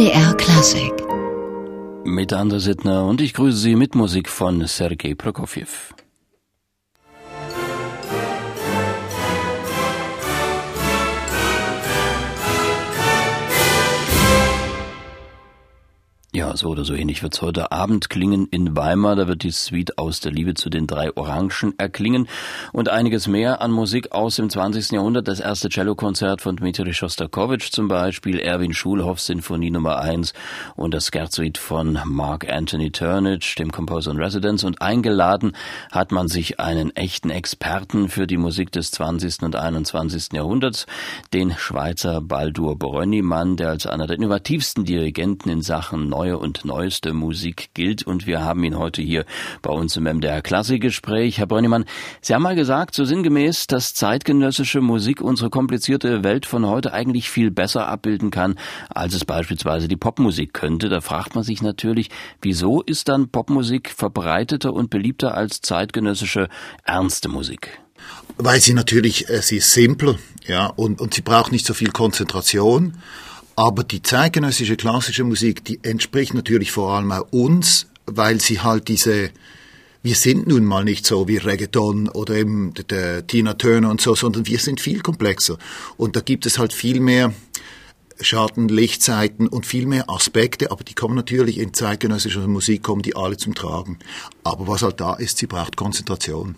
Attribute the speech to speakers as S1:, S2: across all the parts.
S1: MDR Klassik.
S2: Mit Ander Sittner und ich grüße Sie mit Musik von Sergei Prokofjew. So oder so ähnlich wird's heute Abend klingen in Weimar. Da wird die Suite aus der Liebe zu den drei Orangen erklingen und einiges mehr an Musik aus dem 20. Jahrhundert. Das erste Cellokonzert von Dmitri Shostakovich zum Beispiel, Erwin Schulhoff Sinfonie Nummer 1 und das Scherzoid von Mark Anthony Turnage, dem Composer in Residence. Und eingeladen hat man sich einen echten Experten für die Musik des 20. und 21. Jahrhunderts, den Schweizer Baldur Brönnimann, der als einer der innovativsten Dirigenten in Sachen neue und neueste Musik gilt. Und wir haben ihn heute hier bei uns im MDR Klassikgespräch. Herr Brönnimann, Sie haben mal gesagt, so sinngemäß, dass zeitgenössische Musik unsere komplizierte Welt von heute eigentlich viel besser abbilden kann, als es beispielsweise die Popmusik könnte. Da fragt man sich natürlich, wieso ist dann Popmusik verbreiteter und beliebter als zeitgenössische ernste Musik?
S3: Weil sie natürlich, äh, sie ist simpel, ja, und, und sie braucht nicht so viel Konzentration. Aber die zeitgenössische klassische Musik, die entspricht natürlich vor allem auch uns, weil sie halt diese, wir sind nun mal nicht so wie Reggaeton oder eben der Tina Turner und so, sondern wir sind viel komplexer. Und da gibt es halt viel mehr Schatten, Lichtseiten und viel mehr Aspekte, aber die kommen natürlich in zeitgenössischer Musik, kommen die alle zum Tragen. Aber was halt da ist, sie braucht Konzentration.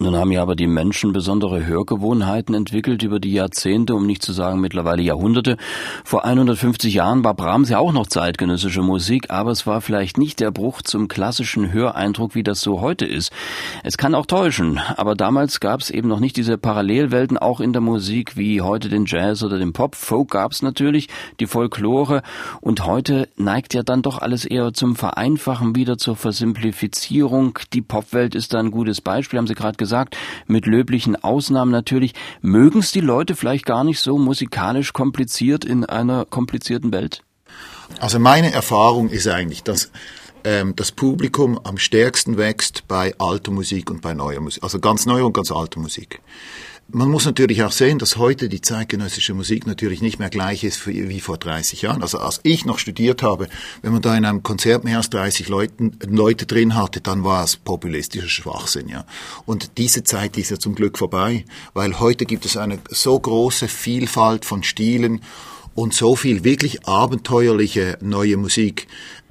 S2: Nun haben ja aber die Menschen besondere Hörgewohnheiten entwickelt über die Jahrzehnte, um nicht zu sagen mittlerweile Jahrhunderte. Vor 150 Jahren war Brahms ja auch noch zeitgenössische Musik, aber es war vielleicht nicht der Bruch zum klassischen Höreindruck, wie das so heute ist. Es kann auch täuschen, aber damals gab es eben noch nicht diese Parallelwelten auch in der Musik wie heute den Jazz oder den Pop. Folk gab es natürlich, die Folklore und heute neigt ja dann doch alles eher zum Vereinfachen wieder zur Versimplifizierung. Die Popwelt ist da ein gutes Beispiel, haben Sie gerade gesagt gesagt, mit löblichen Ausnahmen natürlich, mögen es die Leute vielleicht gar nicht so musikalisch kompliziert in einer komplizierten Welt?
S3: Also meine Erfahrung ist eigentlich, dass ähm, das Publikum am stärksten wächst bei alter Musik und bei neuer Musik, also ganz neuer und ganz alter Musik. Man muss natürlich auch sehen, dass heute die zeitgenössische Musik natürlich nicht mehr gleich ist wie vor 30 Jahren. Also als ich noch studiert habe, wenn man da in einem Konzert mehr als 30 Leuten, Leute drin hatte, dann war es populistischer Schwachsinn, ja. Und diese Zeit ist ja zum Glück vorbei, weil heute gibt es eine so große Vielfalt von Stilen und so viel wirklich abenteuerliche neue Musik,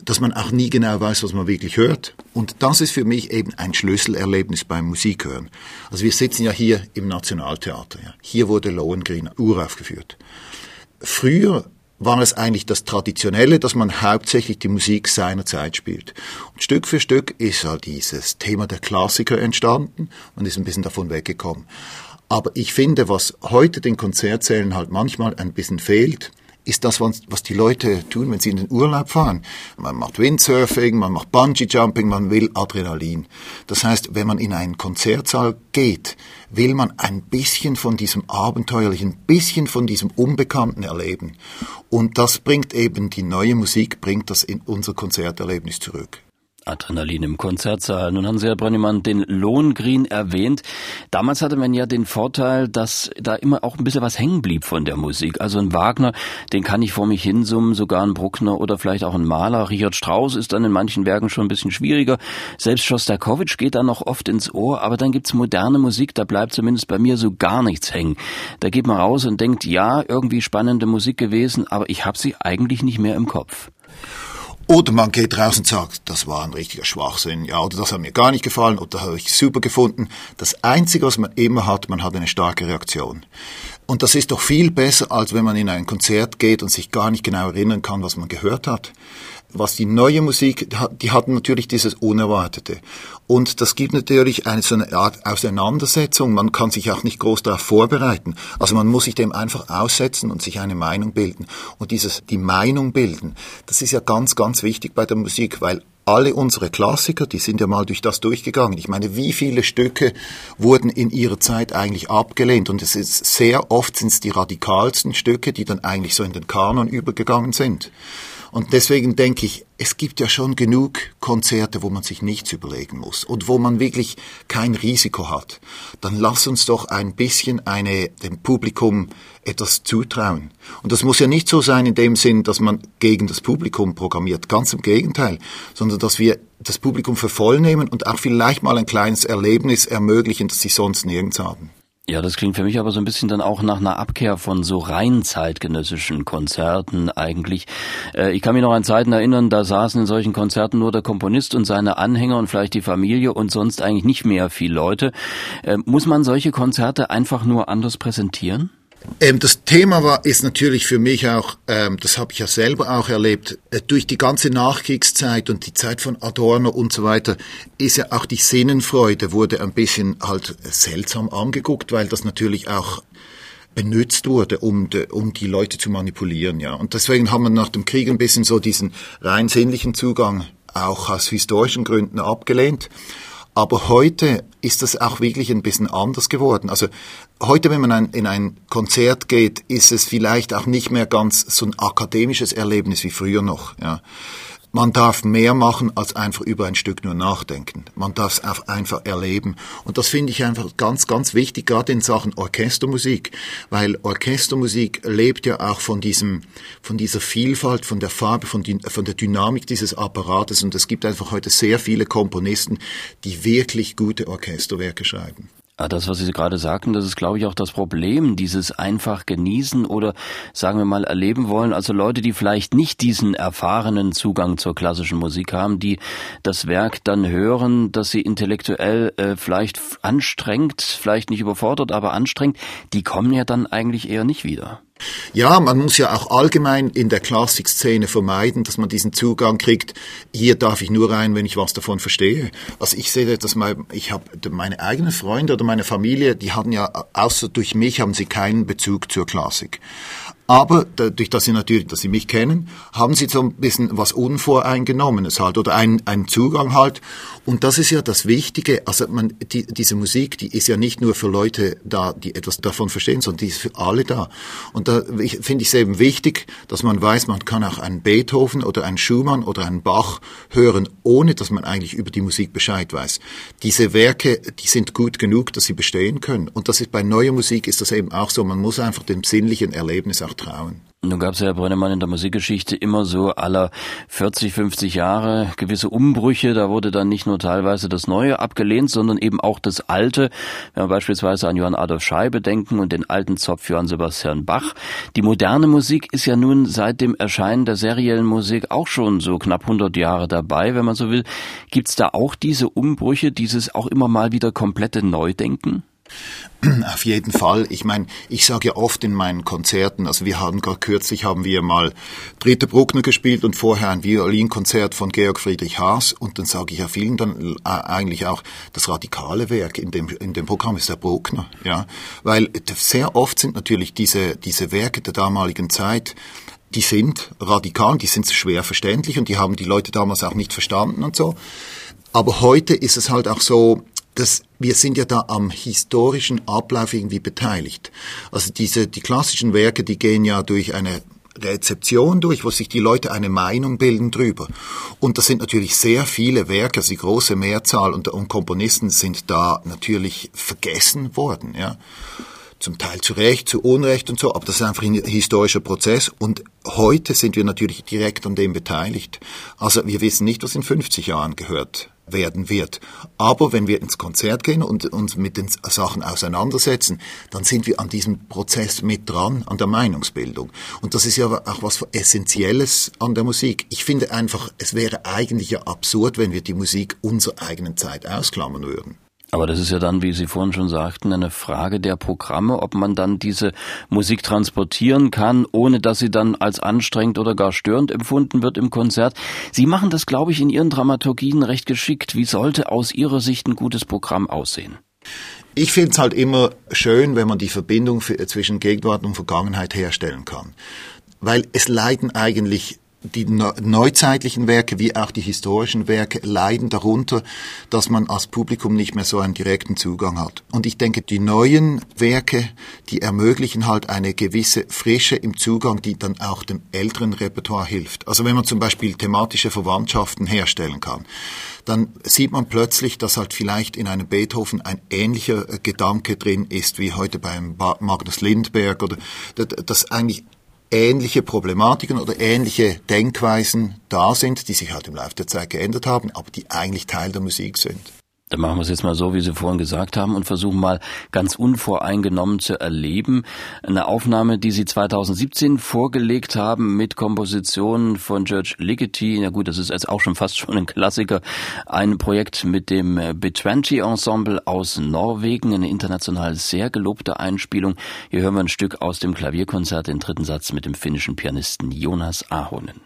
S3: dass man auch nie genau weiß, was man wirklich hört. Und das ist für mich eben ein Schlüsselerlebnis beim Musikhören. Also wir sitzen ja hier im Nationaltheater. Ja. Hier wurde Lohengrin uraufgeführt. Früher war es eigentlich das Traditionelle, dass man hauptsächlich die Musik seiner Zeit spielt. Und Stück für Stück ist halt dieses Thema der Klassiker entstanden und ist ein bisschen davon weggekommen. Aber ich finde, was heute den Konzertsälen halt manchmal ein bisschen fehlt, ist das, was die Leute tun, wenn sie in den Urlaub fahren. Man macht Windsurfing, man macht Bungee-Jumping, man will Adrenalin. Das heißt, wenn man in einen Konzertsaal geht, will man ein bisschen von diesem Abenteuerlichen, ein bisschen von diesem Unbekannten erleben. Und das bringt eben, die neue Musik bringt das in unser Konzerterlebnis zurück.
S2: Adrenalin im Konzertsaal. Nun haben Sie, Herr Brönnimann, den Lohengrin erwähnt. Damals hatte man ja den Vorteil, dass da immer auch ein bisschen was hängen blieb von der Musik. Also ein Wagner, den kann ich vor mich hinsummen, sogar ein Bruckner oder vielleicht auch ein Maler. Richard Strauss ist dann in manchen Werken schon ein bisschen schwieriger. Selbst Schostakowitsch geht da noch oft ins Ohr, aber dann gibt's moderne Musik, da bleibt zumindest bei mir so gar nichts hängen. Da geht man raus und denkt, ja, irgendwie spannende Musik gewesen, aber ich habe sie eigentlich nicht mehr im Kopf.
S3: Oder man geht raus und sagt, das war ein richtiger Schwachsinn, ja, oder das hat mir gar nicht gefallen, oder das habe ich super gefunden. Das Einzige, was man immer hat, man hat eine starke Reaktion. Und das ist doch viel besser, als wenn man in ein Konzert geht und sich gar nicht genau erinnern kann, was man gehört hat was die neue Musik, die hatten natürlich dieses Unerwartete. Und das gibt natürlich eine so eine Art Auseinandersetzung. Man kann sich auch nicht groß darauf vorbereiten. Also man muss sich dem einfach aussetzen und sich eine Meinung bilden. Und dieses, die Meinung bilden, das ist ja ganz, ganz wichtig bei der Musik, weil alle unsere Klassiker, die sind ja mal durch das durchgegangen. Ich meine, wie viele Stücke wurden in ihrer Zeit eigentlich abgelehnt? Und es ist sehr oft sind es die radikalsten Stücke, die dann eigentlich so in den Kanon übergegangen sind. Und deswegen denke ich, es gibt ja schon genug Konzerte, wo man sich nichts überlegen muss und wo man wirklich kein Risiko hat. Dann lass uns doch ein bisschen eine, dem Publikum etwas zutrauen. Und das muss ja nicht so sein in dem Sinn, dass man gegen das Publikum programmiert. Ganz im Gegenteil. Sondern dass wir das Publikum für voll nehmen und auch vielleicht mal ein kleines Erlebnis ermöglichen, das sie sonst nirgends haben.
S2: Ja, das klingt für mich aber so ein bisschen dann auch nach einer Abkehr von so rein zeitgenössischen Konzerten eigentlich. Äh, ich kann mich noch an Zeiten erinnern, da saßen in solchen Konzerten nur der Komponist und seine Anhänger und vielleicht die Familie und sonst eigentlich nicht mehr viel Leute. Äh, muss man solche Konzerte einfach nur anders präsentieren?
S3: Ähm, das Thema war, ist natürlich für mich auch, ähm, das habe ich ja selber auch erlebt, äh, durch die ganze Nachkriegszeit und die Zeit von Adorno und so weiter, ist ja auch die Sinnenfreude wurde ein bisschen halt seltsam angeguckt, weil das natürlich auch benutzt wurde, um, de, um die Leute zu manipulieren, ja. Und deswegen haben wir nach dem Krieg ein bisschen so diesen rein sinnlichen Zugang auch aus historischen Gründen abgelehnt. Aber heute ist das auch wirklich ein bisschen anders geworden. Also heute, wenn man ein, in ein Konzert geht, ist es vielleicht auch nicht mehr ganz so ein akademisches Erlebnis wie früher noch. Ja. Man darf mehr machen, als einfach über ein Stück nur nachdenken. Man darf es auch einfach erleben. Und das finde ich einfach ganz, ganz wichtig, gerade in Sachen Orchestermusik. Weil Orchestermusik lebt ja auch von diesem, von dieser Vielfalt, von der Farbe, von, von der Dynamik dieses Apparates. Und es gibt einfach heute sehr viele Komponisten, die wirklich gute Orchesterwerke schreiben.
S2: Ah, das, was Sie gerade sagten, das ist, glaube ich, auch das Problem, dieses einfach genießen oder, sagen wir mal, erleben wollen. Also Leute, die vielleicht nicht diesen erfahrenen Zugang zur klassischen Musik haben, die das Werk dann hören, dass sie intellektuell äh, vielleicht anstrengt, vielleicht nicht überfordert, aber anstrengt, die kommen ja dann eigentlich eher nicht wieder.
S3: Ja, man muss ja auch allgemein in der Klassikszene vermeiden, dass man diesen Zugang kriegt. Hier darf ich nur rein, wenn ich was davon verstehe. Also ich sehe das mal, ich habe meine eigenen Freunde oder meine Familie, die hatten ja außer durch mich haben sie keinen Bezug zur Klassik. Aber dadurch, dass sie natürlich, dass sie mich kennen, haben sie so ein bisschen was Unvoreingenommenes halt oder einen, einen Zugang halt. Und das ist ja das Wichtige. Also man, die, diese Musik, die ist ja nicht nur für Leute da, die etwas davon verstehen, sondern die ist für alle da. Und da finde ich es eben wichtig, dass man weiß, man kann auch einen Beethoven oder einen Schumann oder einen Bach hören, ohne dass man eigentlich über die Musik Bescheid weiß. Diese Werke, die sind gut genug, dass sie bestehen können. Und das ist bei neuer Musik ist das eben auch so. Man muss einfach dem sinnlichen Erlebnis auch trauen.
S2: Nun gab es ja, Herr Brennemann, in der Musikgeschichte immer so aller 40, 50 Jahre gewisse Umbrüche. Da wurde dann nicht nur teilweise das Neue abgelehnt, sondern eben auch das Alte. Wenn wir beispielsweise an Johann Adolf Scheibe denken und den alten Zopf Johann Sebastian Bach. Die moderne Musik ist ja nun seit dem Erscheinen der seriellen Musik auch schon so knapp 100 Jahre dabei, wenn man so will. Gibt's da auch diese Umbrüche, dieses auch immer mal wieder komplette Neudenken?
S3: Auf jeden Fall. Ich meine, ich sage ja oft in meinen Konzerten, also wir haben gerade kürzlich haben wir mal Dritte Bruckner gespielt und vorher ein Violinkonzert von Georg Friedrich Haas und dann sage ich ja vielen dann äh, eigentlich auch, das radikale Werk in dem, in dem Programm ist der Bruckner, ja. Weil sehr oft sind natürlich diese, diese Werke der damaligen Zeit, die sind radikal, die sind schwer verständlich und die haben die Leute damals auch nicht verstanden und so. Aber heute ist es halt auch so, das, wir sind ja da am historischen Ablauf irgendwie beteiligt. Also diese, die klassischen Werke, die gehen ja durch eine Rezeption durch, wo sich die Leute eine Meinung bilden drüber. Und das sind natürlich sehr viele Werke, also die große Mehrzahl und, und Komponisten sind da natürlich vergessen worden, ja. Zum Teil zu Recht, zu Unrecht und so, aber das ist einfach ein historischer Prozess und heute sind wir natürlich direkt an dem beteiligt. Also wir wissen nicht, was in 50 Jahren gehört werden wird. Aber wenn wir ins Konzert gehen und uns mit den Sachen auseinandersetzen, dann sind wir an diesem Prozess mit dran, an der Meinungsbildung. Und das ist ja auch was Essentielles an der Musik. Ich finde einfach, es wäre eigentlich ja absurd, wenn wir die Musik unserer eigenen Zeit ausklammern würden.
S2: Aber das ist ja dann, wie Sie vorhin schon sagten, eine Frage der Programme, ob man dann diese Musik transportieren kann, ohne dass sie dann als anstrengend oder gar störend empfunden wird im Konzert. Sie machen das, glaube ich, in Ihren Dramaturgien recht geschickt. Wie sollte aus Ihrer Sicht ein gutes Programm aussehen?
S3: Ich finde es halt immer schön, wenn man die Verbindung für, zwischen Gegenwart und Vergangenheit herstellen kann. Weil es leiden eigentlich die neuzeitlichen Werke wie auch die historischen Werke leiden darunter, dass man als Publikum nicht mehr so einen direkten Zugang hat. Und ich denke, die neuen Werke, die ermöglichen halt eine gewisse Frische im Zugang, die dann auch dem älteren Repertoire hilft. Also wenn man zum Beispiel thematische Verwandtschaften herstellen kann, dann sieht man plötzlich, dass halt vielleicht in einem Beethoven ein ähnlicher Gedanke drin ist wie heute beim Magnus Lindberg oder dass eigentlich ähnliche Problematiken oder ähnliche Denkweisen da sind, die sich halt im Laufe der Zeit geändert haben, aber die eigentlich Teil der Musik sind.
S2: Dann machen wir es jetzt mal so, wie Sie vorhin gesagt haben, und versuchen mal ganz unvoreingenommen zu erleben. Eine Aufnahme, die Sie 2017 vorgelegt haben mit Kompositionen von George Ligeti. Ja gut, das ist jetzt auch schon fast schon ein Klassiker. Ein Projekt mit dem B20 Ensemble aus Norwegen. Eine international sehr gelobte Einspielung. Hier hören wir ein Stück aus dem Klavierkonzert, den dritten Satz mit dem finnischen Pianisten Jonas Ahonen.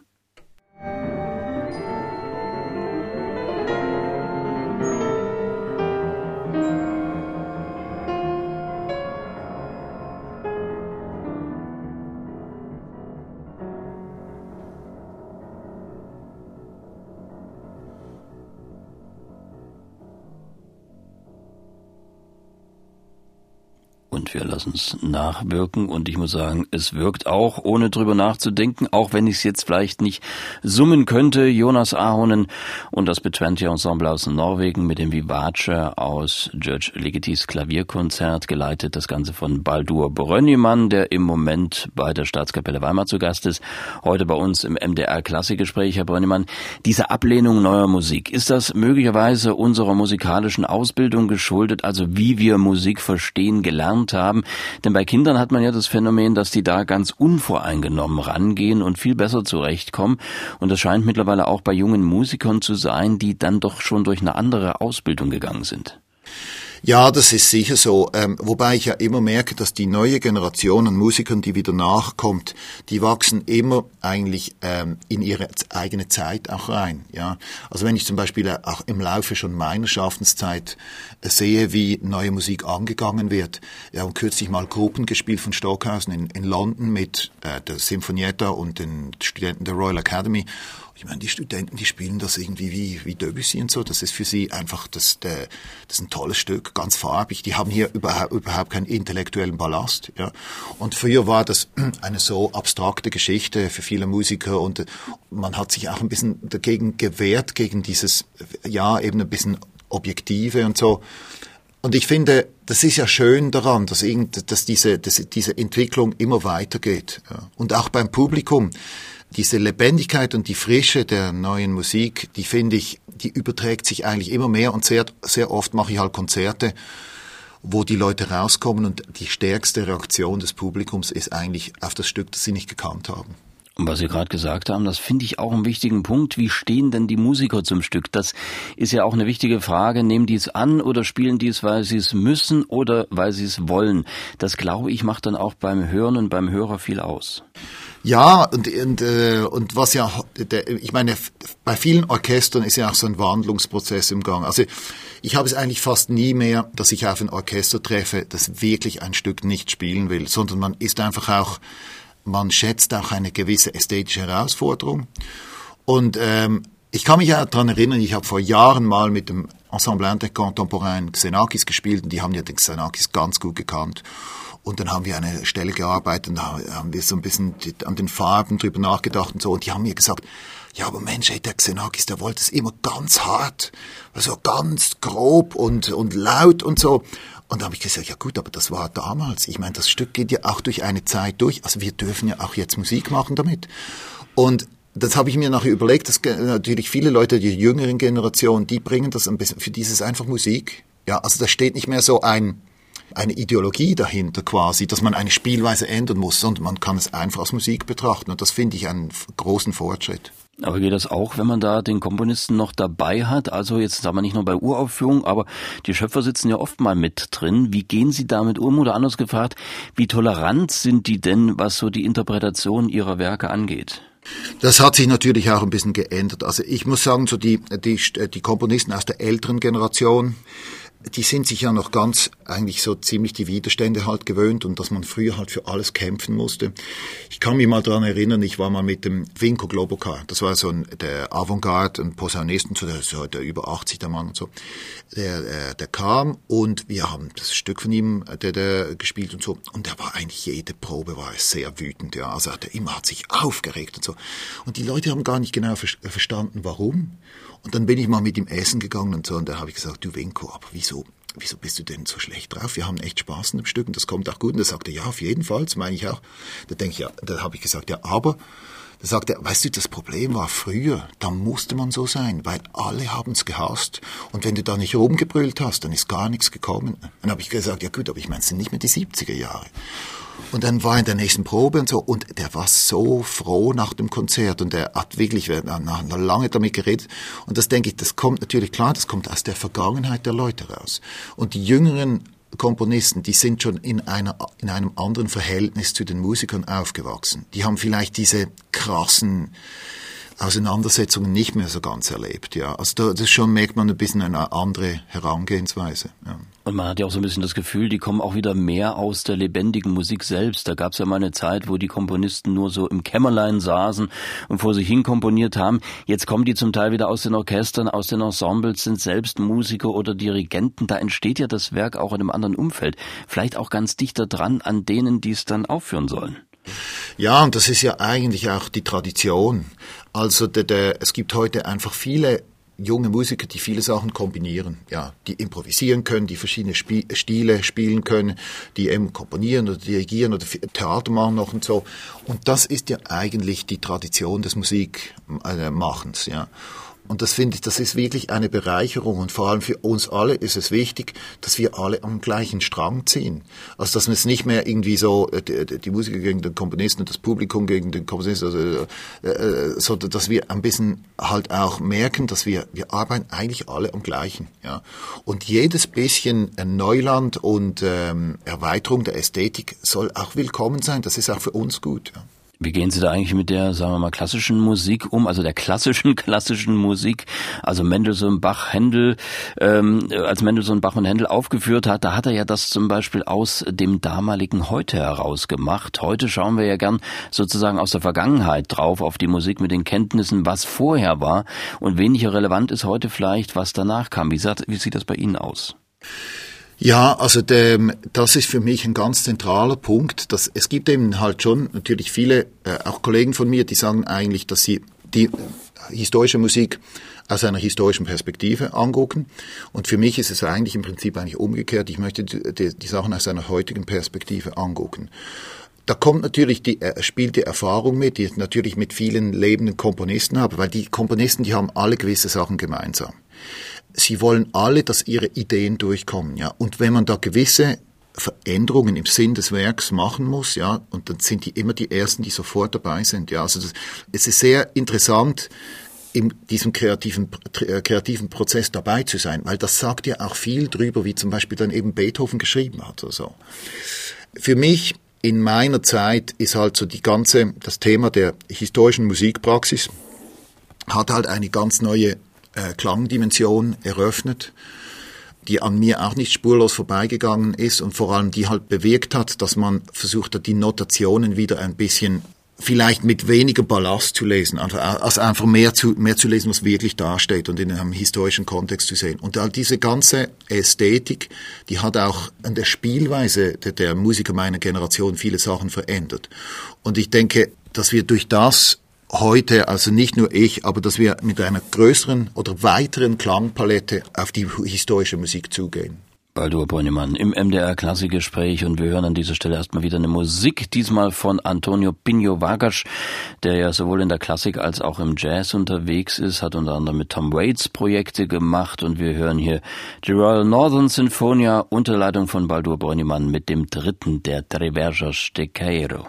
S2: Wir lassen es nachwirken und ich muss sagen, es wirkt auch, ohne drüber nachzudenken, auch wenn ich es jetzt vielleicht nicht summen könnte. Jonas Ahonen und das Betwente Ensemble aus Norwegen mit dem Vivace aus George Legetis Klavierkonzert geleitet, das Ganze von Baldur Brönnimann, der im Moment bei der Staatskapelle Weimar zu Gast ist, heute bei uns im MDR Klassikgespräch, Herr Brönnimann. Diese Ablehnung neuer Musik, ist das möglicherweise unserer musikalischen Ausbildung geschuldet, also wie wir Musik verstehen, gelernt gelernt haben. Denn bei Kindern hat man ja das Phänomen, dass die da ganz unvoreingenommen rangehen und viel besser zurechtkommen. Und das scheint mittlerweile auch bei jungen Musikern zu sein, die dann doch schon durch eine andere Ausbildung gegangen sind.
S3: Ja, das ist sicher so. Ähm, wobei ich ja immer merke, dass die neue Generation an Musikern, die wieder nachkommt, die wachsen immer eigentlich ähm, in ihre eigene Zeit auch rein. Ja, also wenn ich zum Beispiel auch im Laufe schon meiner Schaffenszeit äh, sehe, wie neue Musik angegangen wird. Ja, und kürzlich mal Gruppen gespielt von Stockhausen in, in London mit äh, der Sinfonietta und den Studenten der Royal Academy. Ich meine, die Studenten, die spielen das irgendwie wie, wie Debussy und so. Das ist für sie einfach das, das ist ein tolles Stück, ganz farbig. Die haben hier überhaupt, überhaupt keinen intellektuellen Ballast. Ja. Und früher war das eine so abstrakte Geschichte für viele Musiker und man hat sich auch ein bisschen dagegen gewehrt, gegen dieses, ja, eben ein bisschen Objektive und so. Und ich finde, das ist ja schön daran, dass, dass diese, dass diese Entwicklung immer weitergeht. Ja. Und auch beim Publikum diese Lebendigkeit und die Frische der neuen Musik, die finde ich, die überträgt sich eigentlich immer mehr und sehr, sehr oft mache ich halt Konzerte, wo die Leute rauskommen und die stärkste Reaktion des Publikums ist eigentlich auf das Stück, das sie nicht gekannt haben.
S2: Und was Sie gerade gesagt haben, das finde ich auch einen wichtigen Punkt. Wie stehen denn die Musiker zum Stück? Das ist ja auch eine wichtige Frage. Nehmen die es an oder spielen die es, weil sie es müssen oder weil sie es wollen? Das glaube ich macht dann auch beim Hören und beim Hörer viel aus.
S3: Ja, und, und, äh, und was ja, ich meine, bei vielen Orchestern ist ja auch so ein Wandlungsprozess im Gang. Also ich habe es eigentlich fast nie mehr, dass ich auf ein Orchester treffe, das wirklich ein Stück nicht spielen will, sondern man ist einfach auch, man schätzt auch eine gewisse ästhetische Herausforderung. Und ähm, ich kann mich ja daran erinnern, ich habe vor Jahren mal mit dem Ensemble Intercontemporain Xenakis gespielt und die haben ja den Xenakis ganz gut gekannt. Und dann haben wir eine Stelle gearbeitet und da haben wir so ein bisschen an den Farben drüber nachgedacht und so. Und die haben mir gesagt, ja, aber Mensch, ey, der Xenakis, der wollte es immer ganz hart, also ganz grob und, und laut und so. Und da habe ich gesagt, ja gut, aber das war damals. Ich meine, das Stück geht ja auch durch eine Zeit durch. Also wir dürfen ja auch jetzt Musik machen damit. Und das habe ich mir nachher überlegt, dass natürlich viele Leute, die jüngeren Generation, die bringen das ein bisschen, für dieses einfach Musik. Ja, also da steht nicht mehr so ein, eine Ideologie dahinter quasi, dass man eine Spielweise ändern muss, sondern man kann es einfach als Musik betrachten. Und das finde ich einen großen Fortschritt.
S2: Aber geht das auch, wenn man da den Komponisten noch dabei hat? Also jetzt sagen wir nicht nur bei Uraufführungen, aber die Schöpfer sitzen ja oft mal mit drin. Wie gehen Sie damit um? Oder anders gefragt, wie tolerant sind die denn, was so die Interpretation ihrer Werke angeht?
S3: Das hat sich natürlich auch ein bisschen geändert. Also ich muss sagen, so die, die, die Komponisten aus der älteren Generation, die sind sich ja noch ganz eigentlich so ziemlich die Widerstände halt gewöhnt und dass man früher halt für alles kämpfen musste. Ich kann mich mal daran erinnern, ich war mal mit dem Vinko Globoka, das war so ein, der Avantgarde, ein Posaunisten, so der ist heute über 80 der Mann und so, der, der, der kam und wir haben das Stück von ihm, der, der gespielt und so. Und der war eigentlich jede Probe war sehr wütend, ja, also der immer hat sich aufgeregt und so. Und die Leute haben gar nicht genau verstanden, warum. Und dann bin ich mal mit ihm essen gegangen und so, und da habe ich gesagt, du Winko, aber wieso, wieso bist du denn so schlecht drauf? Wir haben echt Spaß an dem Stück und das kommt auch gut. Und er sagte, ja, auf jeden Fall, das meine ich auch. Da denke ich, ja, da habe ich gesagt, ja, aber, da sagt er, weißt du, das Problem war früher, da musste man so sein, weil alle haben es gehasst. Und wenn du da nicht rumgebrüllt hast, dann ist gar nichts gekommen. Dann habe ich gesagt, ja gut, aber ich meine, es sind nicht mehr die 70er Jahre. Und dann war er in der nächsten Probe und so, und der war so froh nach dem Konzert und er hat wirklich nach, lange damit geredet. Und das denke ich, das kommt natürlich klar, das kommt aus der Vergangenheit der Leute raus. Und die jüngeren Komponisten, die sind schon in, einer, in einem anderen Verhältnis zu den Musikern aufgewachsen. Die haben vielleicht diese krassen Auseinandersetzungen nicht mehr so ganz erlebt. Ja, also da, das schon merkt man ein bisschen eine andere Herangehensweise. Ja.
S2: Und man hat ja auch so ein bisschen das Gefühl, die kommen auch wieder mehr aus der lebendigen Musik selbst. Da gab es ja mal eine Zeit, wo die Komponisten nur so im Kämmerlein saßen und vor sich hin komponiert haben. Jetzt kommen die zum Teil wieder aus den Orchestern, aus den Ensembles, sind selbst Musiker oder Dirigenten. Da entsteht ja das Werk auch in einem anderen Umfeld. Vielleicht auch ganz dichter dran an denen, die es dann aufführen sollen.
S3: Ja, und das ist ja eigentlich auch die Tradition. Also der, der, es gibt heute einfach viele junge Musiker, die viele Sachen kombinieren, ja, die improvisieren können, die verschiedene Spie Stile spielen können, die eben komponieren oder dirigieren oder Theater machen noch und so. Und das ist ja eigentlich die Tradition des Musikmachens, ja. Und das finde ich, das ist wirklich eine Bereicherung. Und vor allem für uns alle ist es wichtig, dass wir alle am gleichen Strang ziehen. Also, dass es nicht mehr irgendwie so, äh, die, die Musiker gegen den Komponisten und das Publikum gegen den Komponisten, also, äh, äh, sondern dass wir ein bisschen halt auch merken, dass wir, wir arbeiten eigentlich alle am gleichen, ja. Und jedes bisschen Neuland und ähm, Erweiterung der Ästhetik soll auch willkommen sein. Das ist auch für uns gut, ja.
S2: Wie gehen Sie da eigentlich mit der, sagen wir mal, klassischen Musik um, also der klassischen, klassischen Musik, also Mendelssohn, Bach, Händel, ähm, als Mendelssohn, Bach und Händel aufgeführt hat, da hat er ja das zum Beispiel aus dem damaligen Heute heraus gemacht. Heute schauen wir ja gern sozusagen aus der Vergangenheit drauf, auf die Musik mit den Kenntnissen, was vorher war und weniger relevant ist heute vielleicht, was danach kam. Wie, sieht, wie sieht das bei Ihnen aus?
S3: Ja, also der, das ist für mich ein ganz zentraler Punkt. Dass, es gibt eben halt schon natürlich viele, äh, auch Kollegen von mir, die sagen eigentlich, dass sie die historische Musik aus einer historischen Perspektive angucken. Und für mich ist es eigentlich im Prinzip eigentlich umgekehrt. Ich möchte die, die, die Sachen aus einer heutigen Perspektive angucken. Da kommt natürlich die, äh, spielt die Erfahrung mit, die ich natürlich mit vielen lebenden Komponisten habe, weil die Komponisten, die haben alle gewisse Sachen gemeinsam sie wollen alle, dass ihre Ideen durchkommen, ja. Und wenn man da gewisse Veränderungen im Sinn des Werks machen muss, ja, und dann sind die immer die ersten, die sofort dabei sind, ja. Also das, es ist sehr interessant, in diesem kreativen, äh, kreativen Prozess dabei zu sein, weil das sagt ja auch viel drüber, wie zum Beispiel dann eben Beethoven geschrieben hat oder so. Für mich in meiner Zeit ist halt so die ganze, das Thema der historischen Musikpraxis hat halt eine ganz neue äh, Klangdimension eröffnet, die an mir auch nicht spurlos vorbeigegangen ist und vor allem die halt bewirkt hat, dass man versucht hat, die Notationen wieder ein bisschen vielleicht mit weniger Ballast zu lesen, also, also einfach mehr zu, mehr zu lesen, was wirklich dasteht und in einem historischen Kontext zu sehen. Und all diese ganze Ästhetik, die hat auch an der Spielweise der, der Musiker meiner Generation viele Sachen verändert. Und ich denke, dass wir durch das heute, also nicht nur ich, aber dass wir mit einer größeren oder weiteren Klangpalette auf die historische Musik zugehen.
S2: Baldur Bräunemann im MDR Klassikgespräch und wir hören an dieser Stelle erstmal wieder eine Musik, diesmal von Antonio Pinho Vargas, der ja sowohl in der Klassik als auch im Jazz unterwegs ist, hat unter anderem mit Tom Waits Projekte gemacht und wir hören hier die Royal Northern Sinfonia unter Leitung von Baldur Bräunemann mit dem dritten der Treverjas de Cairo.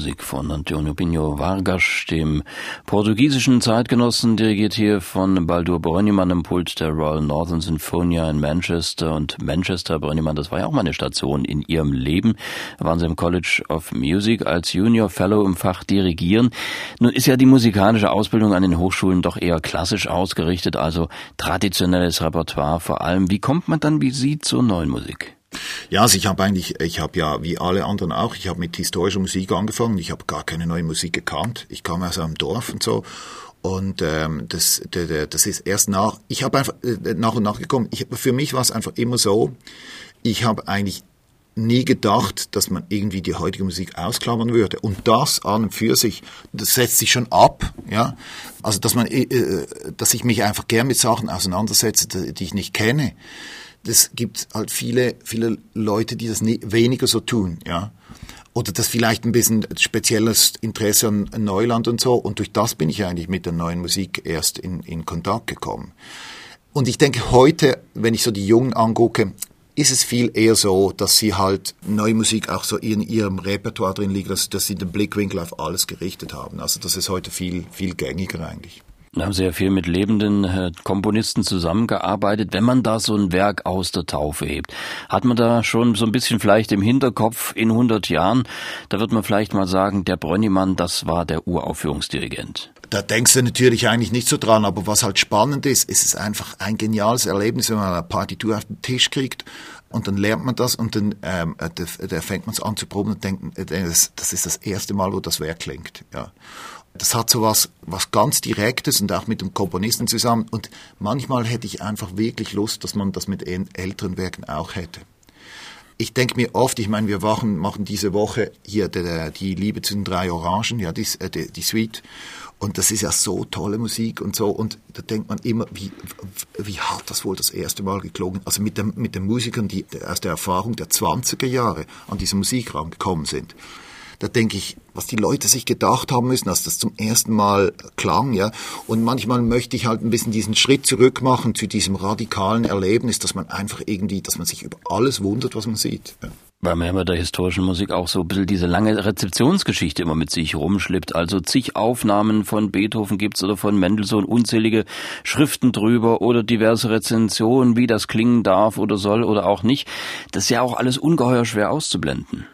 S2: Musik von Antonio Pinho Vargas, dem portugiesischen Zeitgenossen, dirigiert hier von Baldur Brönnimann im Pult der Royal Northern Sinfonia in Manchester. Und Manchester, Brönnimann, das war ja auch mal eine Station in ihrem Leben. Da waren sie im College of Music als Junior Fellow im Fach Dirigieren. Nun ist ja die musikalische Ausbildung an den Hochschulen doch eher klassisch ausgerichtet, also traditionelles Repertoire vor allem. Wie kommt man dann wie Sie zur neuen Musik?
S3: Ja, also ich habe eigentlich, ich habe ja wie alle anderen auch, ich habe mit historischer Musik angefangen. Ich habe gar keine neue Musik gekannt. Ich kam aus einem Dorf und so. Und ähm, das, das ist erst nach, ich habe einfach äh, nach und nach gekommen. Ich, für mich war es einfach immer so, ich habe eigentlich nie gedacht, dass man irgendwie die heutige Musik ausklammern würde. Und das an und für sich, das setzt sich schon ab, ja. Also, dass man, äh, äh dass ich mich einfach gern mit Sachen auseinandersetze, die ich nicht kenne das gibt halt viele, viele Leute, die das nie, weniger so tun, ja. Oder das vielleicht ein bisschen spezielles Interesse an Neuland und so. Und durch das bin ich eigentlich mit der neuen Musik erst in, in Kontakt gekommen. Und ich denke heute, wenn ich so die Jungen angucke, ist es viel eher so, dass sie halt neue Musik auch so in ihrem Repertoire drin liegt, dass, dass sie den Blickwinkel auf alles gerichtet haben. Also das ist heute viel, viel gängiger eigentlich.
S2: Haben ja viel mit lebenden äh, Komponisten zusammengearbeitet. Wenn man da so ein Werk aus der Taufe hebt, hat man da schon so ein bisschen vielleicht im Hinterkopf in 100 Jahren, da wird man vielleicht mal sagen, der Brönnimann, das war der Uraufführungsdirigent.
S3: Da denkst du natürlich eigentlich nicht so dran, aber was halt spannend ist, ist es einfach ein geniales Erlebnis, wenn man eine Partitur auf den Tisch kriegt und dann lernt man das und dann ähm, äh, da, da fängt man es an zu proben und denkt, äh, das ist das erste Mal, wo das Werk klingt. Ja. Das hat so was, was ganz Direktes und auch mit dem Komponisten zusammen. Und manchmal hätte ich einfach wirklich Lust, dass man das mit älteren Werken auch hätte. Ich denke mir oft, ich meine, wir machen, machen diese Woche hier die, die Liebe zu den drei Orangen, ja, die, äh, die, die Suite. Und das ist ja so tolle Musik und so. Und da denkt man immer, wie, wie hat das wohl das erste Mal geklungen? Also mit, dem, mit den Musikern, die aus der Erfahrung der 20er Jahre an diesen Musikraum gekommen sind da denke ich, was die Leute sich gedacht haben müssen, als das zum ersten Mal klang, ja. Und manchmal möchte ich halt ein bisschen diesen Schritt zurück machen zu diesem radikalen Erlebnis, dass man einfach irgendwie, dass man sich über alles wundert, was man sieht. Ja.
S2: Weil man ja bei der historischen Musik auch so ein bisschen diese lange Rezeptionsgeschichte immer mit sich rumschleppt. Also zig Aufnahmen von Beethoven gibt's oder von Mendelssohn, unzählige Schriften drüber oder diverse Rezensionen, wie das klingen darf oder soll oder auch nicht. Das ist ja auch alles ungeheuer schwer auszublenden.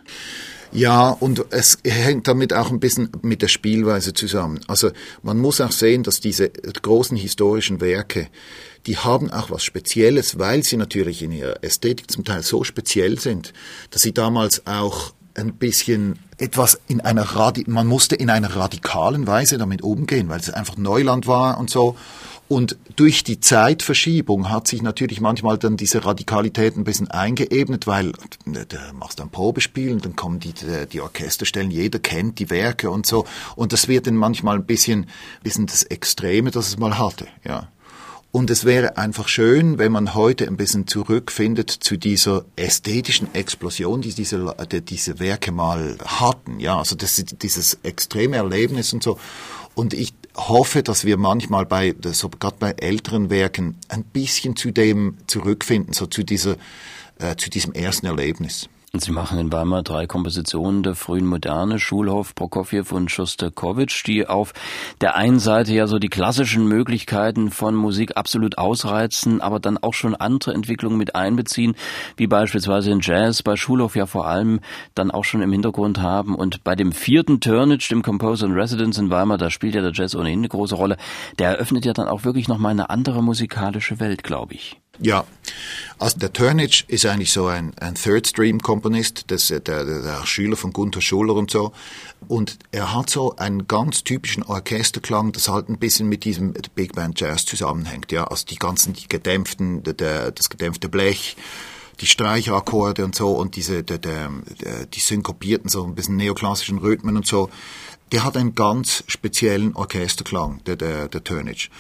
S3: Ja, und es hängt damit auch ein bisschen mit der Spielweise zusammen. Also man muss auch sehen, dass diese großen historischen Werke, die haben auch was Spezielles, weil sie natürlich in ihrer Ästhetik zum Teil so speziell sind, dass sie damals auch ein bisschen etwas in einer Radi man musste in einer radikalen Weise damit umgehen, weil es einfach Neuland war und so. Und durch die Zeitverschiebung hat sich natürlich manchmal dann diese Radikalität ein bisschen eingeebnet, weil da machst du ein Probespiel und dann kommen die, die Orchesterstellen, jeder kennt die Werke und so. Und das wird dann manchmal ein bisschen, bisschen das Extreme, das es mal hatte, ja. Und es wäre einfach schön, wenn man heute ein bisschen zurückfindet zu dieser ästhetischen Explosion, die diese, die diese Werke mal hatten. Ja, also das, dieses extreme Erlebnis und so. Und ich hoffe, dass wir manchmal bei, so gerade bei älteren Werken, ein bisschen zu dem zurückfinden, so zu dieser, äh, zu diesem ersten Erlebnis.
S2: Sie machen in Weimar drei Kompositionen der frühen Moderne, Schulhof, Prokofjew und Schostakowitsch, die auf der einen Seite ja so die klassischen Möglichkeiten von Musik absolut ausreizen, aber dann auch schon andere Entwicklungen mit einbeziehen, wie beispielsweise in Jazz, bei Schulhof ja vor allem dann auch schon im Hintergrund haben. Und bei dem vierten Turnage, dem Composer in Residence in Weimar, da spielt ja der Jazz ohnehin eine große Rolle, der eröffnet ja dann auch wirklich nochmal eine andere musikalische Welt, glaube ich.
S3: Ja, also der Turnage ist eigentlich so ein, ein Third-Stream-Komponist, der, der, der Schüler von Gunther Schuller und so. Und er hat so einen ganz typischen Orchesterklang, das halt ein bisschen mit diesem Big Band Jazz zusammenhängt. Ja, also die ganzen, die gedämpften, der, das gedämpfte Blech, die Streichakkorde und so und diese, der, der, die synkopierten, so ein bisschen neoklassischen Rhythmen und so. Der hat einen ganz speziellen Orchesterklang, der, der, der Turnage.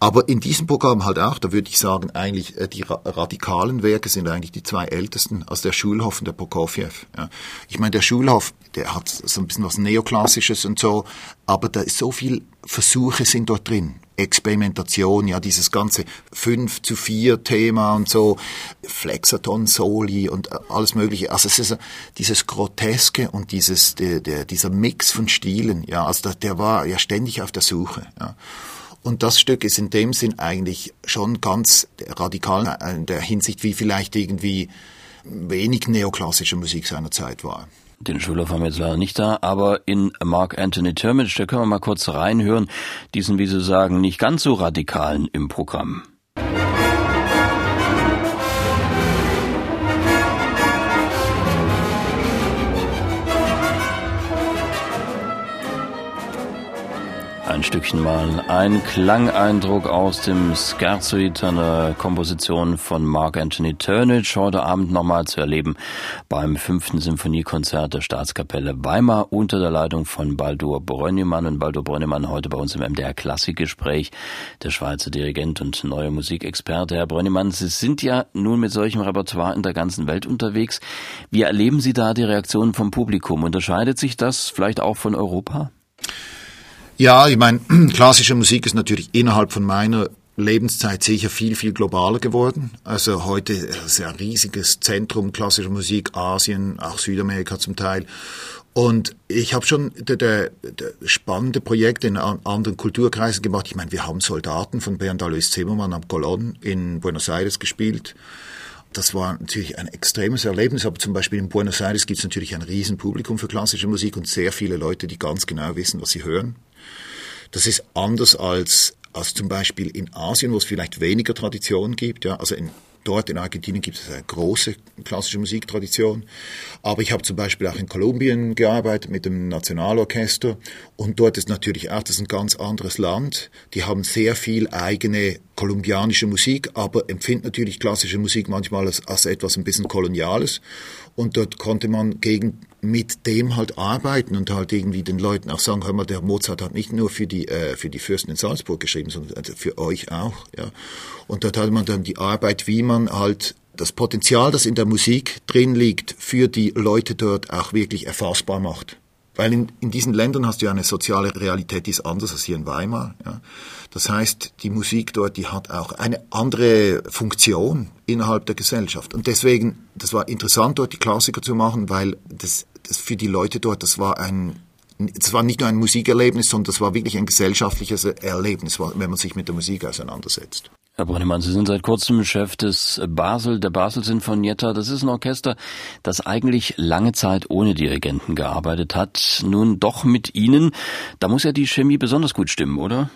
S3: Aber in diesem Programm halt auch, da würde ich sagen, eigentlich äh, die radikalen Werke sind eigentlich die zwei ältesten, also der Schulhof und der Prokofjew. Ja. Ich meine, der Schulhof, der hat so ein bisschen was Neoklassisches und so, aber da ist so viel Versuche sind dort drin. Experimentation, ja, dieses ganze 5 zu 4 Thema und so, Flexaton Soli und alles mögliche. Also es ist dieses Groteske und dieses, der, der, dieser Mix von Stilen, ja, also der, der war ja ständig auf der Suche, ja. Und das Stück ist in dem Sinn eigentlich schon ganz radikal in der Hinsicht, wie vielleicht irgendwie wenig neoklassische Musik seiner Zeit war.
S2: Den Schulhof haben wir jetzt leider nicht da, aber in Mark Anthony Termage, da können wir mal kurz reinhören, diesen, wie Sie sagen, nicht ganz so radikalen im Programm. Ein Stückchen mal ein Klangeindruck aus dem Scherzoid, einer Komposition von Mark Anthony Turnage, heute Abend nochmal zu erleben beim fünften Symphoniekonzert der Staatskapelle Weimar unter der Leitung von Baldur Brönnimann. Und Baldur Brönnimann heute bei uns im MDR Klassikgespräch, der Schweizer Dirigent und neue Musikexperte. Herr Brönnimann, Sie sind ja nun mit solchem Repertoire in der ganzen Welt unterwegs. Wie erleben Sie da die Reaktionen vom Publikum? Unterscheidet sich das vielleicht auch von Europa?
S3: Ja, ich meine, klassische Musik ist natürlich innerhalb von meiner Lebenszeit sicher viel, viel globaler geworden. Also heute ist ja ein riesiges Zentrum klassischer Musik, Asien, auch Südamerika zum Teil. Und ich habe schon der, der, der spannende Projekte in anderen Kulturkreisen gemacht. Ich meine, wir haben Soldaten von Bernd Alois Zimmermann am Colón in Buenos Aires gespielt. Das war natürlich ein extremes Erlebnis, aber zum Beispiel in Buenos Aires gibt es natürlich ein Riesenpublikum für klassische Musik und sehr viele Leute, die ganz genau wissen, was sie hören. Das ist anders als, als zum Beispiel in Asien, wo es vielleicht weniger Tradition gibt. Ja, also in, dort in Argentinien gibt es eine große klassische Musiktradition. Aber ich habe zum Beispiel auch in Kolumbien gearbeitet mit dem Nationalorchester. Und dort ist natürlich auch, das ist ein ganz anderes Land. Die haben sehr viel eigene kolumbianische Musik, aber empfinden natürlich klassische Musik manchmal als, als etwas ein bisschen Koloniales. Und dort konnte man gegen, mit dem halt arbeiten und halt irgendwie den Leuten auch sagen, hör mal, der Mozart hat nicht nur für die, äh, für die Fürsten in Salzburg geschrieben, sondern für euch auch, ja. Und dort hatte man dann die Arbeit, wie man halt das Potenzial, das in der Musik drin liegt, für die Leute dort auch wirklich erfassbar macht. Weil in, in diesen Ländern hast du ja eine soziale Realität, die ist anders als hier in Weimar. Ja. Das heißt, die Musik dort, die hat auch eine andere Funktion innerhalb der Gesellschaft. Und deswegen, das war interessant, dort die Klassiker zu machen, weil das, für die Leute dort, das war ein das war nicht nur ein Musikerlebnis, sondern das war wirklich ein gesellschaftliches Erlebnis, wenn man sich mit der Musik auseinandersetzt.
S2: Herr Brennemann, Sie sind seit kurzem Chef des Basel, der Basel Sinfonietta. Das ist ein Orchester, das eigentlich lange Zeit ohne Dirigenten gearbeitet hat. Nun doch mit Ihnen. Da muss ja die Chemie besonders gut stimmen, oder?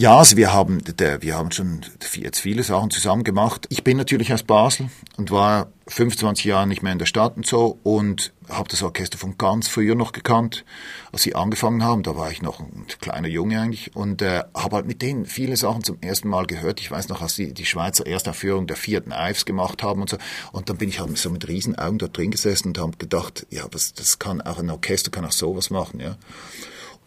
S3: Ja, also wir haben, der, wir haben schon jetzt viele Sachen zusammen gemacht. Ich bin natürlich aus Basel und war 25 Jahre nicht mehr in der Stadt und so und habe das Orchester von ganz früher noch gekannt, als sie angefangen haben. Da war ich noch ein kleiner Junge eigentlich und äh, habe halt mit denen viele Sachen zum ersten Mal gehört. Ich weiß noch, als sie die Schweizer Erstaufführung der vierten Ives gemacht haben und so. Und dann bin ich halt so mit riesen Augen dort drin gesessen und habe gedacht, ja, was, das kann auch ein Orchester kann auch sowas machen, ja.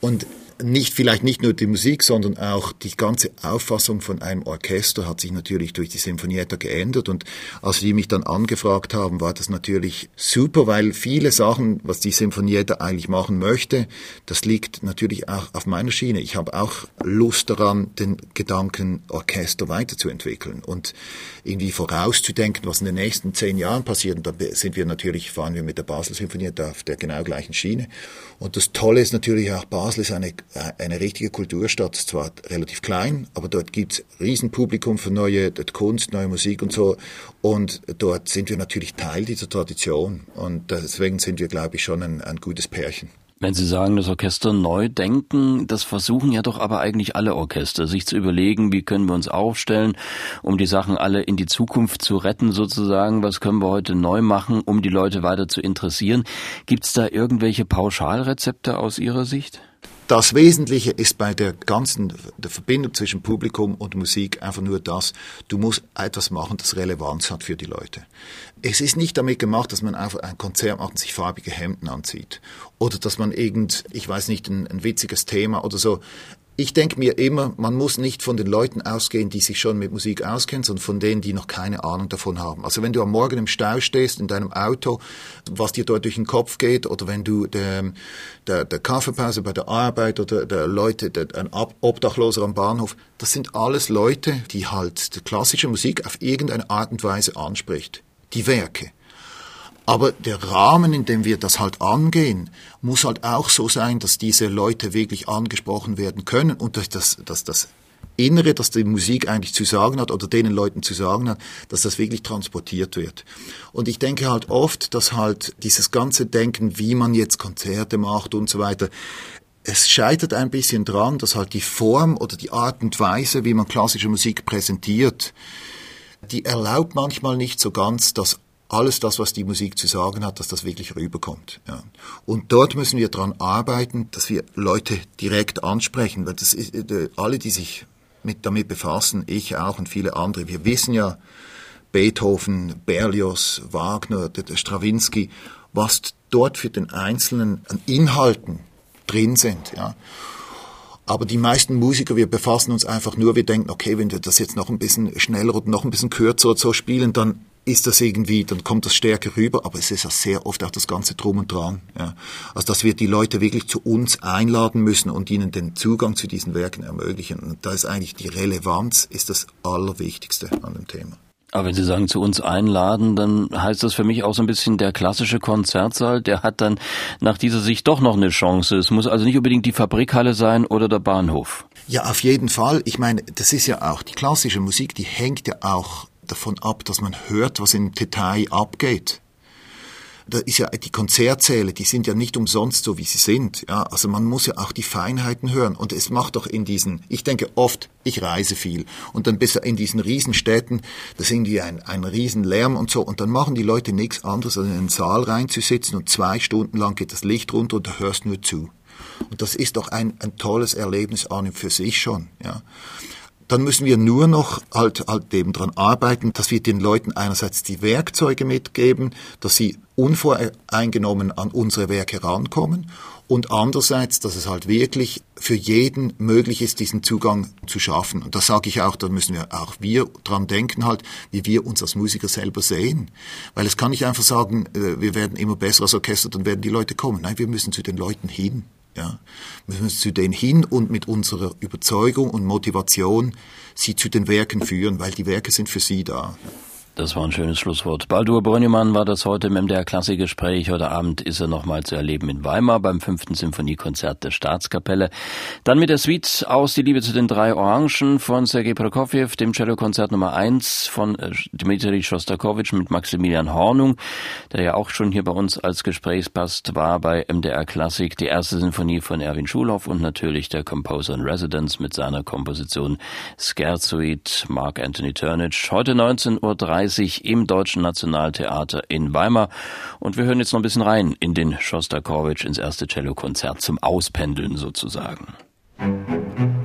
S3: Und nicht, vielleicht nicht nur die Musik, sondern auch die ganze Auffassung von einem Orchester hat sich natürlich durch die Sinfonietta geändert. Und als die mich dann angefragt haben, war das natürlich super, weil viele Sachen, was die Sinfonietta eigentlich machen möchte, das liegt natürlich auch auf meiner Schiene. Ich habe auch Lust daran, den Gedanken Orchester weiterzuentwickeln und irgendwie vorauszudenken, was in den nächsten zehn Jahren passiert. Und da sind wir natürlich, fahren wir mit der Basel Sinfonietta auf der genau gleichen Schiene. Und das Tolle ist natürlich auch, Basel ist eine eine richtige Kulturstadt, zwar relativ klein, aber dort gibt's Riesenpublikum für neue Kunst, neue Musik und so. Und dort sind wir natürlich Teil dieser Tradition. Und deswegen sind wir, glaube ich, schon ein, ein gutes Pärchen.
S2: Wenn Sie sagen, das Orchester neu denken, das versuchen ja doch aber eigentlich alle Orchester, sich zu überlegen, wie können wir uns aufstellen, um die Sachen alle in die Zukunft zu retten sozusagen. Was können wir heute neu machen, um die Leute weiter zu interessieren? Gibt es da irgendwelche Pauschalrezepte aus Ihrer Sicht?
S3: Das Wesentliche ist bei der ganzen der Verbindung zwischen Publikum und Musik einfach nur das, du musst etwas machen, das Relevanz hat für die Leute. Es ist nicht damit gemacht, dass man einfach ein Konzert macht und sich farbige Hemden anzieht. Oder dass man irgend, ich weiß nicht, ein, ein witziges Thema oder so ich denke mir immer, man muss nicht von den Leuten ausgehen, die sich schon mit Musik auskennen, sondern von denen, die noch keine Ahnung davon haben. Also wenn du am Morgen im Stau stehst, in deinem Auto, was dir dort durch den Kopf geht, oder wenn du der, der, der Kaffeepause bei der Arbeit oder der Leute, der, ein Obdachloser am Bahnhof, das sind alles Leute, die halt die klassische Musik auf irgendeine Art und Weise anspricht. Die Werke. Aber der Rahmen, in dem wir das halt angehen, muss halt auch so sein, dass diese Leute wirklich angesprochen werden können und dass das, dass das Innere, dass die Musik eigentlich zu sagen hat oder denen Leuten zu sagen hat, dass das wirklich transportiert wird. Und ich denke halt oft, dass halt dieses ganze Denken, wie man jetzt Konzerte macht und so weiter, es scheitert ein bisschen dran, dass halt die Form oder die Art und Weise, wie man klassische Musik präsentiert, die erlaubt manchmal nicht so ganz, dass alles das, was die Musik zu sagen hat, dass das wirklich rüberkommt. Ja. Und dort müssen wir dran arbeiten, dass wir Leute direkt ansprechen, weil das ist, äh, alle, die sich mit, damit befassen, ich auch und viele andere, wir wissen ja, Beethoven, Berlioz, Wagner, der Stravinsky, was dort für den Einzelnen an Inhalten drin sind. Ja. Aber die meisten Musiker, wir befassen uns einfach nur, wir denken, okay, wenn wir das jetzt noch ein bisschen schneller oder noch ein bisschen kürzer oder so spielen, dann ist das irgendwie, dann kommt das stärker rüber, aber es ist ja sehr oft auch das ganze Drum und Dran. Ja. Also dass wir die Leute wirklich zu uns einladen müssen und ihnen den Zugang zu diesen Werken ermöglichen. Und da ist eigentlich die Relevanz ist das Allerwichtigste an dem Thema.
S2: Aber wenn Sie sagen, zu uns einladen, dann heißt das für mich auch so ein bisschen der klassische Konzertsaal, der hat dann nach dieser Sicht doch noch eine Chance. Es muss also nicht unbedingt die Fabrikhalle sein oder der Bahnhof.
S3: Ja, auf jeden Fall. Ich meine, das ist ja auch, die klassische Musik, die hängt ja auch davon ab, dass man hört, was im Detail abgeht. Da ist ja die Konzertsäle, die sind ja nicht umsonst so, wie sie sind. Ja, also man muss ja auch die Feinheiten hören. Und es macht doch in diesen, ich denke oft, ich reise viel. Und dann bist du in diesen Riesenstädten, da sind die ein, ein Riesenlärm und so. Und dann machen die Leute nichts anderes, als in einen Saal reinzusitzen und zwei Stunden lang geht das Licht runter und du hörst nur zu. Und das ist doch ein, ein tolles Erlebnis an und für sich schon. Ja dann müssen wir nur noch halt, halt eben dran arbeiten, dass wir den Leuten einerseits die Werkzeuge mitgeben, dass sie unvoreingenommen an unsere Werke rankommen und andererseits, dass es halt wirklich für jeden möglich ist, diesen Zugang zu schaffen. Und das sage ich auch, da müssen wir auch wir dran denken halt, wie wir uns als Musiker selber sehen. Weil es kann nicht einfach sagen, äh, wir werden immer besser als Orchester, dann werden die Leute kommen. Nein, wir müssen zu den Leuten hin. Ja, wir müssen zu denen hin und mit unserer Überzeugung und Motivation sie zu den Werken führen, weil die Werke sind für sie da.
S2: Das war ein schönes Schlusswort. Baldur Brönnemann war das heute im MDR Klassikgespräch. Heute Abend ist er nochmal zu erleben in Weimar beim fünften Symphoniekonzert der Staatskapelle. Dann mit der Suite aus Die Liebe zu den drei Orangen von Sergei Prokofjew, dem Cellokonzert Nummer eins von äh, Dmitri Schostakowitsch mit Maximilian Hornung, der ja auch schon hier bei uns als Gesprächspast war bei MDR Klassik. Die erste Sinfonie von Erwin Schulhoff und natürlich der Composer in Residence mit seiner Komposition Scherzoid Mark Anthony Turnage. Heute 19.30 Uhr 19.30 im Deutschen Nationaltheater in Weimar. Und wir hören jetzt noch ein bisschen rein in den Schostakowitsch ins erste Cellokonzert zum Auspendeln sozusagen. Musik